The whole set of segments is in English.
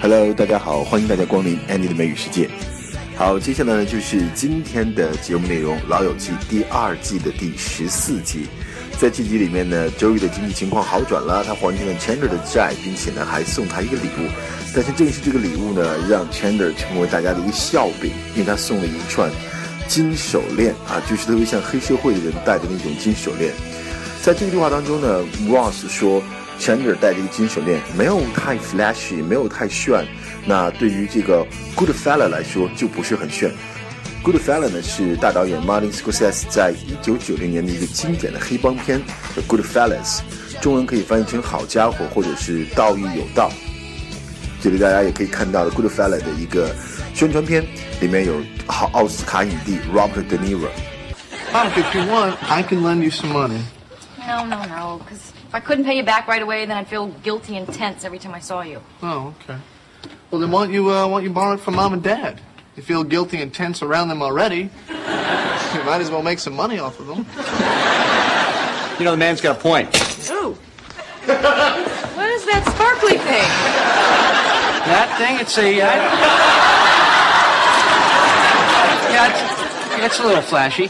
Hello，大家好，欢迎大家光临 Andy 的美语世界。好，接下来呢就是今天的节目内容，《老友记》第二季的第十四集。在这集里面呢，Joey 的经济情况好转了，他还清了 Chandler 的债，并且呢还送他一个礼物。但是正是这个礼物呢，让 Chandler 成为大家的一个笑柄，因为他送了一串金手链啊，就是特别像黑社会的人戴的那种金手链。在这个对话当中呢，Ross 说。Chandler 戴这个金手链，没有太 flashy，没有太炫。那对于这个 Good Fella 来说，就不是很炫。Good Fella 呢是大导演 Martin Scorsese 在一九九零年的一个经典的黑帮片《The Good Fellas》，中文可以翻译成“好家伙”或者是“道义有道”。这里大家也可以看到 Good Fella 的一个宣传片，里面有好奥斯卡影帝 Robert De Niro。Mom, if you want, I can lend you some money. No, no, no, because if I couldn't pay you back right away, then I'd feel guilty and tense every time I saw you. Oh, okay. Well, then why don't you, uh, why don't you borrow it from mom and dad? You feel guilty and tense around them already. You might as well make some money off of them. You know, the man's got a point. Ooh. what is that sparkly thing? That thing, it's a. Uh... Yeah, it's, it's a little flashy.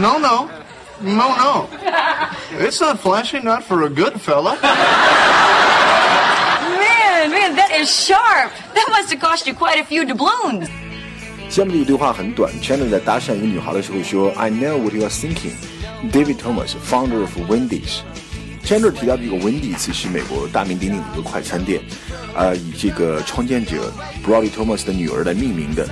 No, no. No, no. It's not flashy, not for a good fella. Man, man, that is sharp. That must have cost you quite a few doubloons. 下面这个对话很短。Chandler 在搭讪一个女孩的时候说：“I know what you are thinking.” David Thomas, founder of Wendy's. Chandler 提到这个 Wendy's 是美国大名鼎鼎的一个快餐店，呃，以这个创建者 Brody Thomas 的女儿来命名的。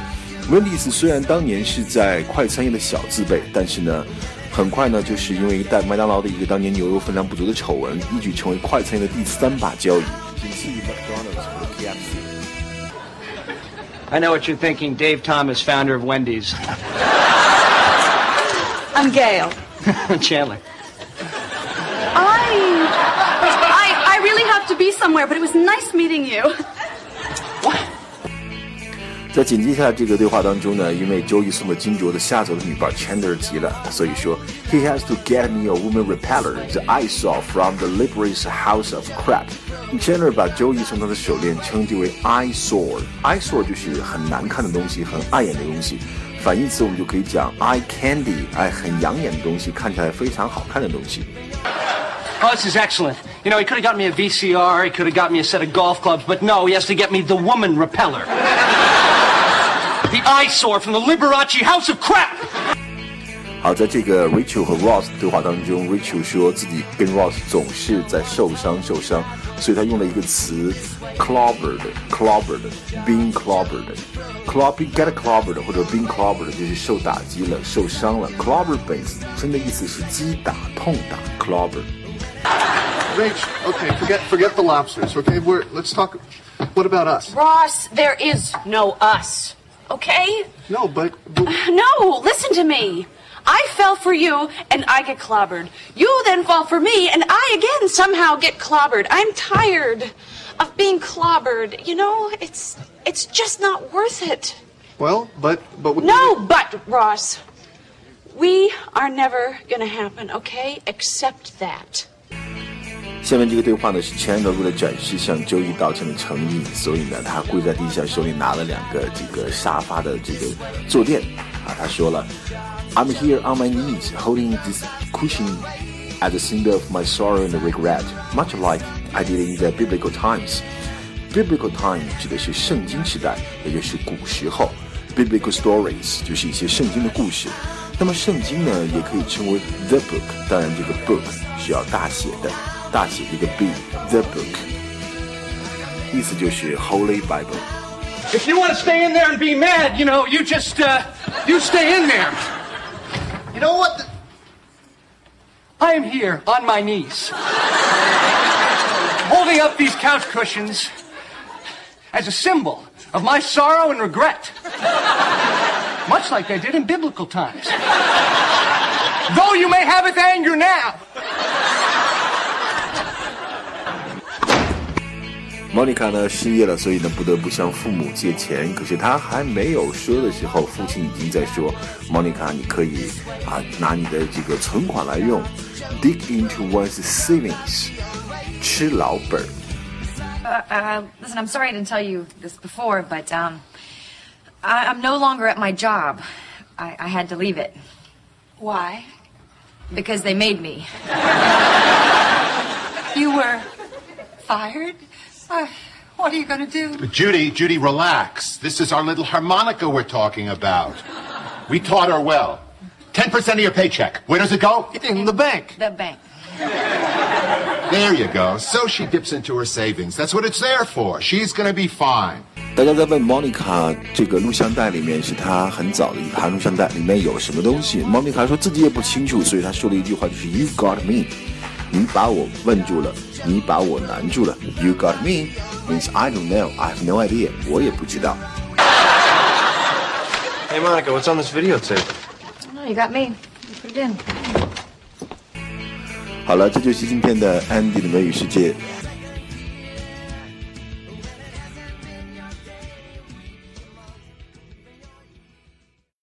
Wendy's 虽然当年是在快餐业的小字辈，但是呢。 很快呢，就是因为带麦当劳的一个当年牛肉分量不足的丑闻，一举成为快餐业的第三把交椅，仅次于 McDonald's 和 KFC。I know what you're thinking, Dave Thomas, founder of Wendy's. I'm Gail. Chandler. I, I, I really have to be somewhere, but it was nice meeting you. 在紧接下这个对话当中呢，因为 Joey 送了金镯子，吓走了女 bartender 急了，所以说 He has to get me a woman repeller that I saw from the Liberace's house of crap。Chandler 把 Joey 送他的手链称之为 eyesore，eyesore 就是很难看的东西，很碍眼的东西。反义词我们就可以讲 eye candy，哎，很养眼的东西，看起来非常好看的东西。Oh, this is excellent. You know, he could have got me a VCR, he could have got me a set of golf clubs, but no, he has to get me the woman repeller The eyesore from the Liberace house of crap。好，在这个 Rachel 和 Ross 对话当中，Rachel 说自己跟 Ross 总是在受伤受伤，所以他用了一个词 clobbered，clobbered，being clobbered，clobbered get clobbered 或者 being clobbered 就是受打击了，受伤了。clobbered 本身的意思是击打、痛打，clobbered。Rach, okay, forget forget the lobsters. Okay, we're let's talk. What about us? Ross, there is no us okay? No, but, but... No, listen to me. I fell for you and I get clobbered. You then fall for me and I again somehow get clobbered. I'm tired of being clobbered. You know, it's it's just not worth it. Well, but but No, but Ross. We are never going to happen, okay? Accept that. 下面这个对话呢是 Chandler 为了展示向周易道歉的诚意，所以呢他跪在地下，手里拿了两个这个沙发的这个坐垫啊，他说了，I'm here on my knees holding this cushion as a symbol of my sorrow and regret, much like I did in the biblical times. Biblical times 指的是圣经时代，也就是古时候。Biblical stories 就是一些圣经的故事。那么圣经呢，也可以称为 the book，当然这个 book 是要大写的。大写的一个 B，The Book，意思就是 Holy Bible。If you want to stay in there and be mad, you know, you just, uh, you stay in there. You know what? I am here on my knees, holding up these couch cushions as a symbol of my sorrow and regret, much like I did in biblical times. Though you may have it anger now. Monica 呢失业了，所以呢不得不向父母借钱。可是他还没有说的时候，父亲已经在说：“Monica，你可以啊拿你的这个存款来用，dig into one's savings，吃老本。” Uh, uh, listen, I'm sorry I didn't tell you this before, but um, I, I'm no longer at my job. I, I had to leave it Why? because they made me. You were fired? Uh, what are you going to do? Judy, Judy, relax. This is our little harmonica we're talking about. We taught her well. 10% of your paycheck. Where does it go? In the bank. The bank. There you go. So she dips into her savings. That's what it's there for. She's gonna be fine. 大家在问 Monica 这个录像带里面是她很早的一盘录像带，里面有什么东西？Monica 说自己也不清楚，所以她说了一句话，就是 You got me， 你把我问住了，你把我难住了。You got me means I don't know, I have no idea，我也不知道。Hey Monica, what's on this videotape? No, you got me. You put it in. 好了，这就是今天的 Andy 的美语世界。